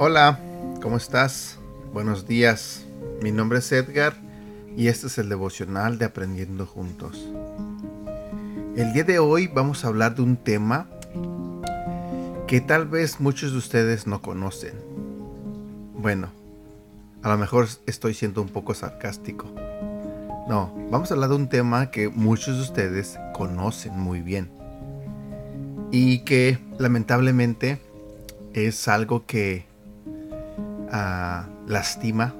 Hola, ¿cómo estás? Buenos días. Mi nombre es Edgar y este es el devocional de Aprendiendo Juntos. El día de hoy vamos a hablar de un tema que tal vez muchos de ustedes no conocen. Bueno, a lo mejor estoy siendo un poco sarcástico. No, vamos a hablar de un tema que muchos de ustedes conocen muy bien. Y que lamentablemente es algo que ah, lastima,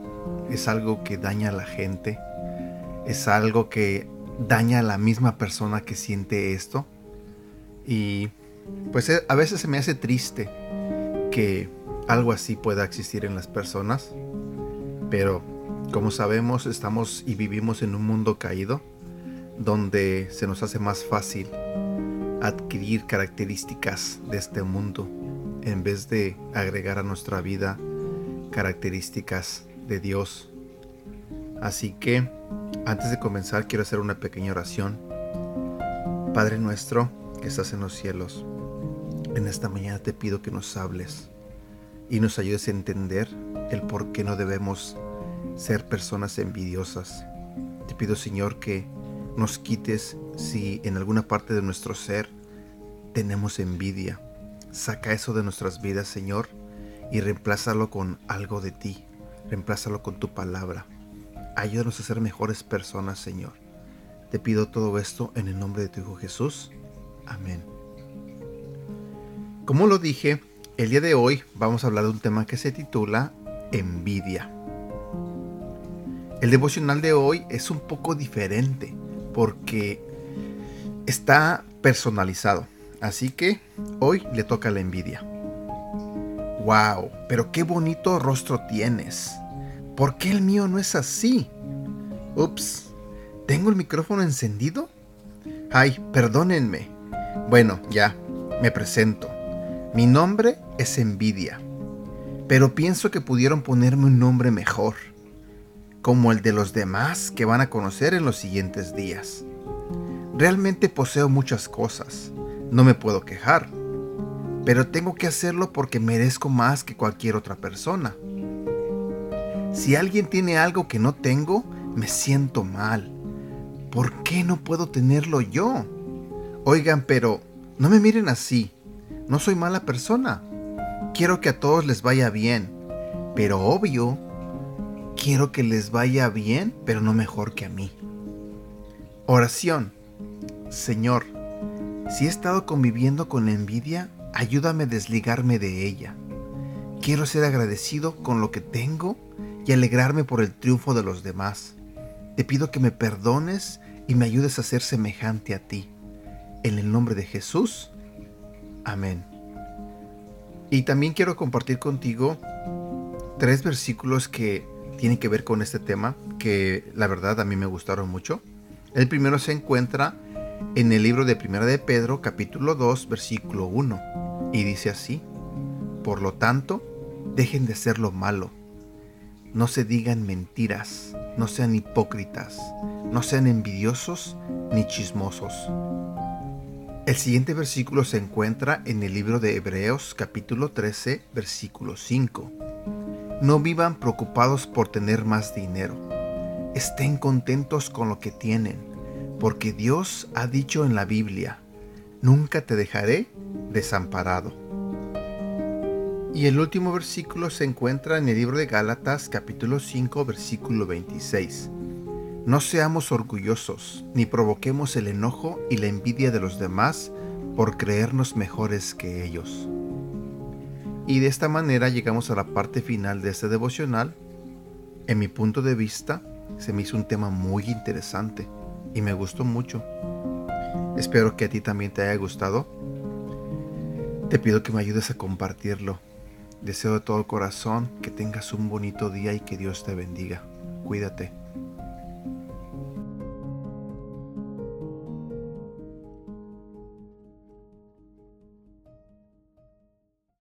es algo que daña a la gente, es algo que daña a la misma persona que siente esto. Y pues eh, a veces se me hace triste que algo así pueda existir en las personas. Pero como sabemos estamos y vivimos en un mundo caído donde se nos hace más fácil adquirir características de este mundo en vez de agregar a nuestra vida características de Dios. Así que antes de comenzar quiero hacer una pequeña oración. Padre nuestro que estás en los cielos, en esta mañana te pido que nos hables y nos ayudes a entender el por qué no debemos ser personas envidiosas. Te pido Señor que nos quites si en alguna parte de nuestro ser tenemos envidia. Saca eso de nuestras vidas Señor y reemplázalo con algo de ti. Reemplázalo con tu palabra. Ayúdanos a ser mejores personas, Señor. Te pido todo esto en el nombre de tu Hijo Jesús. Amén. Como lo dije, el día de hoy vamos a hablar de un tema que se titula envidia. El devocional de hoy es un poco diferente porque está personalizado. Así que hoy le toca la envidia. ¡Wow! Pero qué bonito rostro tienes. ¿Por qué el mío no es así? Ups, ¿tengo el micrófono encendido? Ay, perdónenme. Bueno, ya, me presento. Mi nombre es Envidia, pero pienso que pudieron ponerme un nombre mejor, como el de los demás que van a conocer en los siguientes días. Realmente poseo muchas cosas, no me puedo quejar, pero tengo que hacerlo porque merezco más que cualquier otra persona. Si alguien tiene algo que no tengo, me siento mal. ¿Por qué no puedo tenerlo yo? Oigan, pero no me miren así. No soy mala persona. Quiero que a todos les vaya bien. Pero obvio, quiero que les vaya bien, pero no mejor que a mí. Oración. Señor, si he estado conviviendo con la envidia, ayúdame a desligarme de ella. Quiero ser agradecido con lo que tengo y alegrarme por el triunfo de los demás. Te pido que me perdones y me ayudes a ser semejante a ti. En el nombre de Jesús. Amén. Y también quiero compartir contigo tres versículos que tienen que ver con este tema, que la verdad a mí me gustaron mucho. El primero se encuentra en el libro de Primera de Pedro, capítulo 2, versículo 1, y dice así: Por lo tanto, dejen de hacer lo malo no se digan mentiras, no sean hipócritas, no sean envidiosos ni chismosos. El siguiente versículo se encuentra en el libro de Hebreos capítulo 13 versículo 5. No vivan preocupados por tener más dinero. Estén contentos con lo que tienen, porque Dios ha dicho en la Biblia, nunca te dejaré desamparado. Y el último versículo se encuentra en el libro de Gálatas capítulo 5 versículo 26. No seamos orgullosos, ni provoquemos el enojo y la envidia de los demás por creernos mejores que ellos. Y de esta manera llegamos a la parte final de este devocional. En mi punto de vista, se me hizo un tema muy interesante y me gustó mucho. Espero que a ti también te haya gustado. Te pido que me ayudes a compartirlo Deseo de todo corazón que tengas un bonito día y que Dios te bendiga. Cuídate.